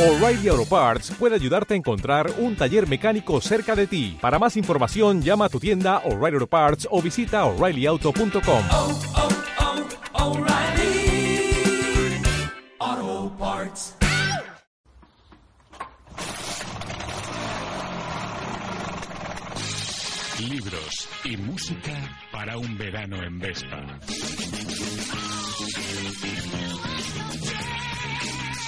O'Reilly Auto Parts puede ayudarte a encontrar un taller mecánico cerca de ti. Para más información, llama a tu tienda O'Reilly Auto Parts o visita oreillyauto.com. oh, oh, Parts. Libros y música para un verano en Vespa.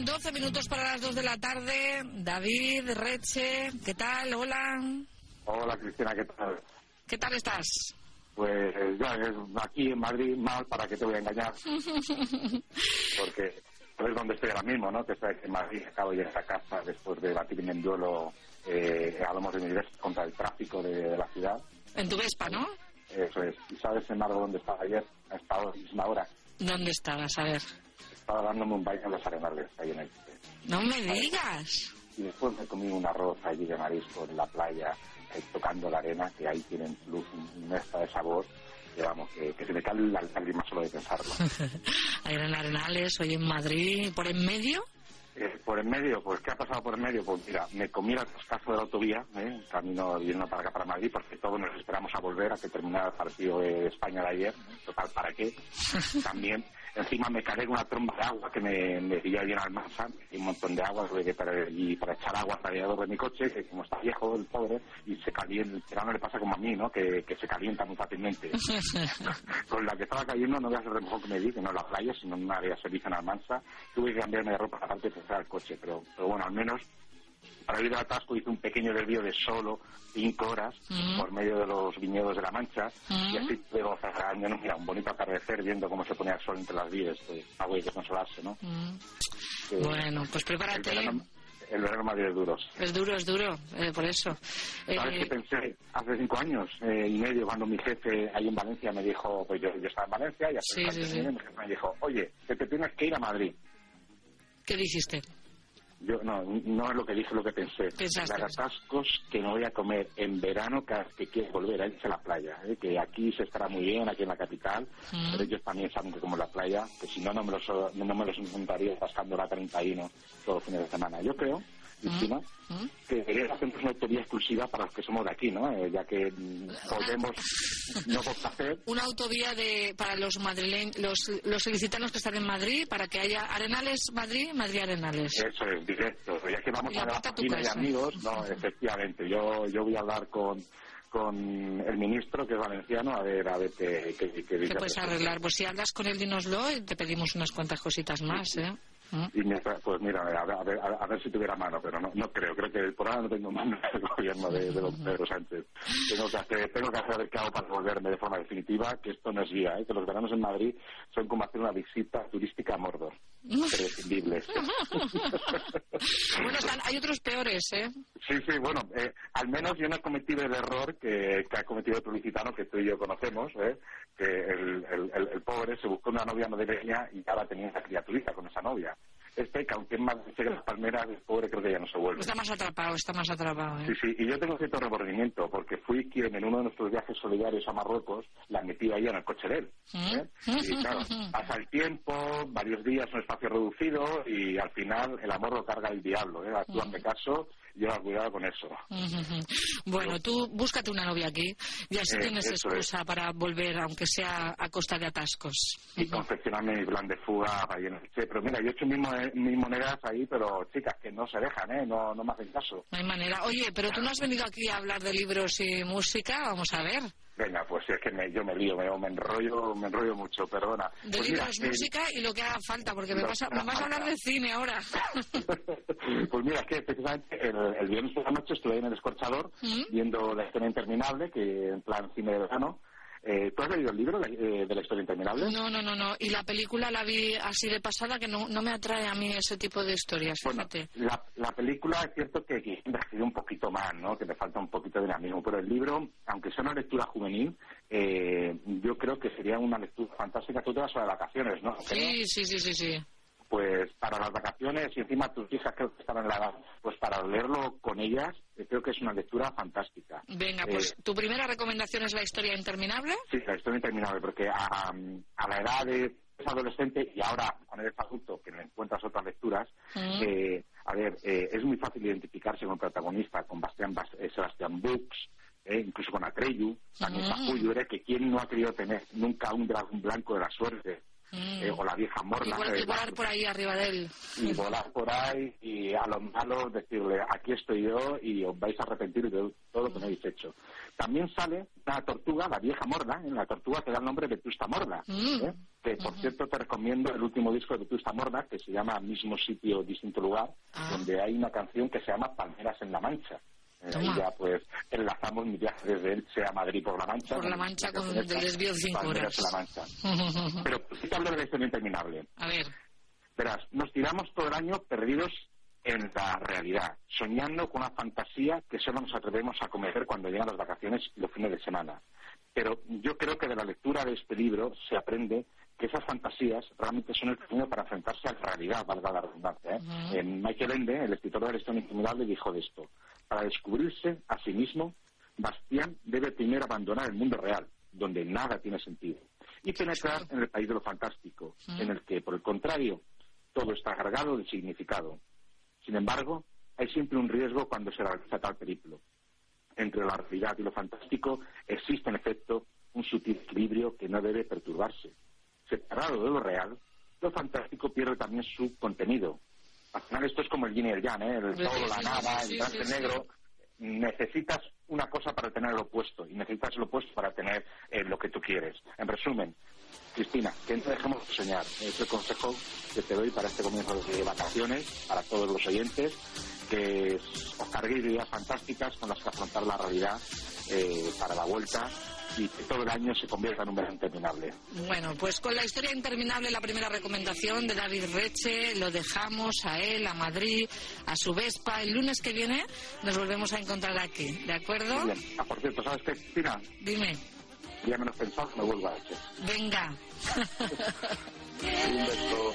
faltan 12 minutos para las 2 de la tarde. David, Reche, ¿qué tal? Hola. Hola Cristina, ¿qué tal? ¿Qué tal estás? Pues ya es aquí en Madrid mal para que te voy a engañar. Porque sabes dónde estoy ahora mismo, ¿no? Que estoy aquí en Madrid, acabo de llegar a casa después de batirme en duelo eh, hablamos de mi contra el tráfico de, de la ciudad. En tu Vespa, ¿no? Eso es. ¿Y sabes, embargo, dónde estaba ayer? A esta misma hora. ¿Dónde estabas? A ver. Estaba dándome un baño en los arenales, ahí en el... No me digas. Y después me comí un arroz allí de marisco en la playa, tocando la arena, que ahí tienen luz, un mezcla de sabor, que vamos, que, que se me cae la lágrima solo de pensarlo. Ahí en Arenales, hoy en Madrid, por en medio. Eh, por en medio, pues ¿qué ha pasado por en medio? Pues mira, me comí el atascazo de la autovía, ¿eh? camino yendo para acá, para Madrid, porque todos nos esperamos a volver a que terminara el partido de España de ayer. Total, ¿para qué? También, encima me cargué una tromba de agua que me, me pilló ahí en Almansa, y un montón de agua, tuve que para, y para echar agua al radiador de mi coche, que como está viejo el pobre, y se calienta, el verano le pasa como a mí, ¿no? Que, que se calienta muy fácilmente. Con la que estaba cayendo no voy a hacer lo mejor que me di, que no en la playa, sino en un área servicio en Almansa. Tuve que cambiarme de ropa aparte de fuera el coche, pero, pero bueno, al menos para ir al atasco hice un pequeño desvío de solo cinco horas Mm. por medio de los viñedos de la Mancha Mm. y así pude gozar, mira, un bonito atardecer viendo cómo se ponía el sol entre las vides, pues hay que consolarse, ¿no? Mm. Que Bueno, pues el, prepárate. verano, el verano Madrid es duro. Es duro, es duro, eh, por eso. ¿Sabes Eh, qué pensé? Hace cinco años eh, y medio, cuando mi jefe ahí en Valencia me dijo, pues yo, yo estaba en Valencia y hace Sí, sí, y sí. mi jefe me dijo, oye, que te tienes que ir a Madrid. ¿Qué dijiste? Yo no, no es lo que dije, lo que pensé. Pensaste. Las atascos que me voy a comer en verano cada que quiero volver a irse a la playa. ¿eh? Que aquí se estará muy bien, aquí en la capital, Mm. pero ellos también saben que como la playa, que si no, no me los, no me los encontraría pasando la 31 todos los fines de semana. Yo creo, Cristina, ¿Mm? que debería hacer una autovía exclusiva para los que somos de aquí, ¿no? Eh, ya que mm, podemos no placer Una autovía de, para los madrileños, los, los ilicitanos que están en Madrid, para que haya Arenales Madrid, Madrid Arenales. Eso es, directo. Ya que vamos Y a ver a aparte a tu familia y amigos, no, efectivamente. Yo, yo voy a hablar con, con el ministro, que es valenciano, a ver, a ver qué, qué, qué ¿Qué dice. puedes arreglar? Pues si hablas con él, dínoslo y te pedimos unas cuantas cositas más, ¿eh? ¿Mm? Y mientras, pues mira, a ver, a ver, a ver si tuviera mano, pero no, no creo. Creo que por ahora no tengo mano en el gobierno de, de don Pedro Sánchez. Tengo que hacer, tengo que hacer qué hago para volverme de forma definitiva, que esto no es guía, ¿eh? que los veranos en Madrid son como hacer una visita turística a Mordor. Prescindibles. Bueno, están, hay otros peores, ¿eh? Sí, sí, bueno, eh, al menos yo no he cometido el error que, que ha cometido el publicitano que tú y yo conocemos, ¿eh? Que el, el, el- pobre se buscó una novia madrileña y ahora tenía una criaturita con esa novia. Este, que aunque es más de las palmeras, el pobre creo que ya no se vuelve. Está más atrapado, está más atrapado, ¿eh? Sí, sí, y yo tengo cierto remordimiento porque fui quien en uno de nuestros viajes solidarios a Marruecos la metí ahí en el coche de él. ¿eh? Y claro, pasa el tiempo, varios días, un espacio reducido y al final el amor lo carga el diablo. ¿eh? Tú hazme caso lleva cuidado con eso. Bueno, tú búscate una novia aquí y así Eh, tienes excusa para volver, aunque sea a costa de atascos. y confeccionarme mi plan de fuga para. Sí, pero mira, yo he hecho mis monedas ahí, pero chicas, que no se dejan, ¿eh? No, no me hacen caso. No hay manera. Oye, pero tú no has venido aquí a hablar de libros y música, vamos a ver. Venga, pues es que me, yo me lío, me, me enrollo, me enrollo mucho, perdona. De Pues mira, libros, eh, música y lo que haga falta, porque me vas a, me vas a hablar de cine ahora. pues mira, es que precisamente el, el viernes por la noche estuve en el Escorchador ¿Mm? viendo La escena interminable, que en plan cine de verano, Eh, ¿Tú has leído el libro de, eh, de la historia interminable? No, no, no, no. Y la película la vi así de pasada que no, no me atrae a mí ese tipo de historias, Bueno, fíjate. la, la película es cierto que ha sido un poquito más, ¿no? Que le falta un poquito de dinamismo, pero el libro, aunque sea una lectura juvenil, eh, yo creo que sería una lectura fantástica. Tú te vas a las vacaciones, ¿no? Sí, sí, sí, sí, sí. Pues para las vacaciones y encima tus hijas creo que están en la edad, pues para leerlo con ellas, eh, creo que es una lectura fantástica. Venga, Eh, pues tu primera recomendación es la historia interminable. Sí, la historia interminable, porque a, a la edad de es adolescente y ahora cuando eres adulto que encuentras otras lecturas, Mm. eh, a ver, eh, es muy fácil identificarse con el protagonista, con Bastián, Bas- eh, Sebastián Bux, eh, incluso con Atreyu, también Mm. Tajuyo, era que quién no ha querido tener nunca un dragón blanco de la suerte, Mm. eh, o la vieja morla, Igual eh, que volar por ahí arriba de él. y volar por ahí y a los malos decirle aquí estoy yo y os vais a arrepentir de todo lo que me habéis hecho. También sale una tortuga, la vieja morda, en la tortuga que da el nombre de Vetusta Morda, Mm. ¿eh? que por cierto te recomiendo el último disco de Vetusta Morda que se llama Mismo sitio, distinto lugar, Ah. donde hay una canción que se llama Palmeras en la Mancha. Eh, ahí Toma. ya pues enlazamos mi viaje desde Elche a Madrid por la Mancha. Por la. Mancha con del desvío de cinco horas. la Mancha. Pero sí te hablo de la historia interminable. A ver. Verás, nos tiramos todo el año perdidos en la realidad, soñando con una fantasía que solo nos atrevemos a cometer cuando llegan las vacaciones y los fines de semana. Pero yo creo que de la lectura de este libro se aprende que esas fantasías realmente son el camino para enfrentarse a la realidad, valga la redundancia. ¿eh? Eh, Michael Ende, el escritor de la historia dijo de esto. Para descubrirse a sí mismo, Bastián debe primero abandonar el mundo real, donde nada tiene sentido, y penetrar en el país de lo fantástico, en el que, por el contrario, todo está cargado de significado. Sin embargo, hay siempre un riesgo cuando se realiza tal periplo. Entre la realidad y lo fantástico existe, en efecto, un sutil equilibrio que no debe perturbarse. Separado de lo real, lo fantástico pierde también su contenido. Al final esto es como el yin y el yang, ¿eh? el todo, la nada, el sí. negro. Necesitas una cosa para tener el opuesto y necesitas el opuesto para tener eh, lo que tú quieres. En resumen, Cristina, que no dejemos de soñar. Es el consejo que te doy para este comienzo de vacaciones, para todos los oyentes, que os carguéis de ideas fantásticas con las que afrontar la realidad eh, para la vuelta y que todo el año se convierta en un verano interminable. Bueno, pues con la historia interminable, la primera recomendación de David Reche, lo dejamos a él, a Madrid, a su Vespa. El lunes que viene nos volvemos a encontrar aquí, ¿de acuerdo? Bien. Ah, por cierto, ¿sabes qué, Cristina? Dime, Ya menos pensado, me vuelvo a echar. venga. Un beso.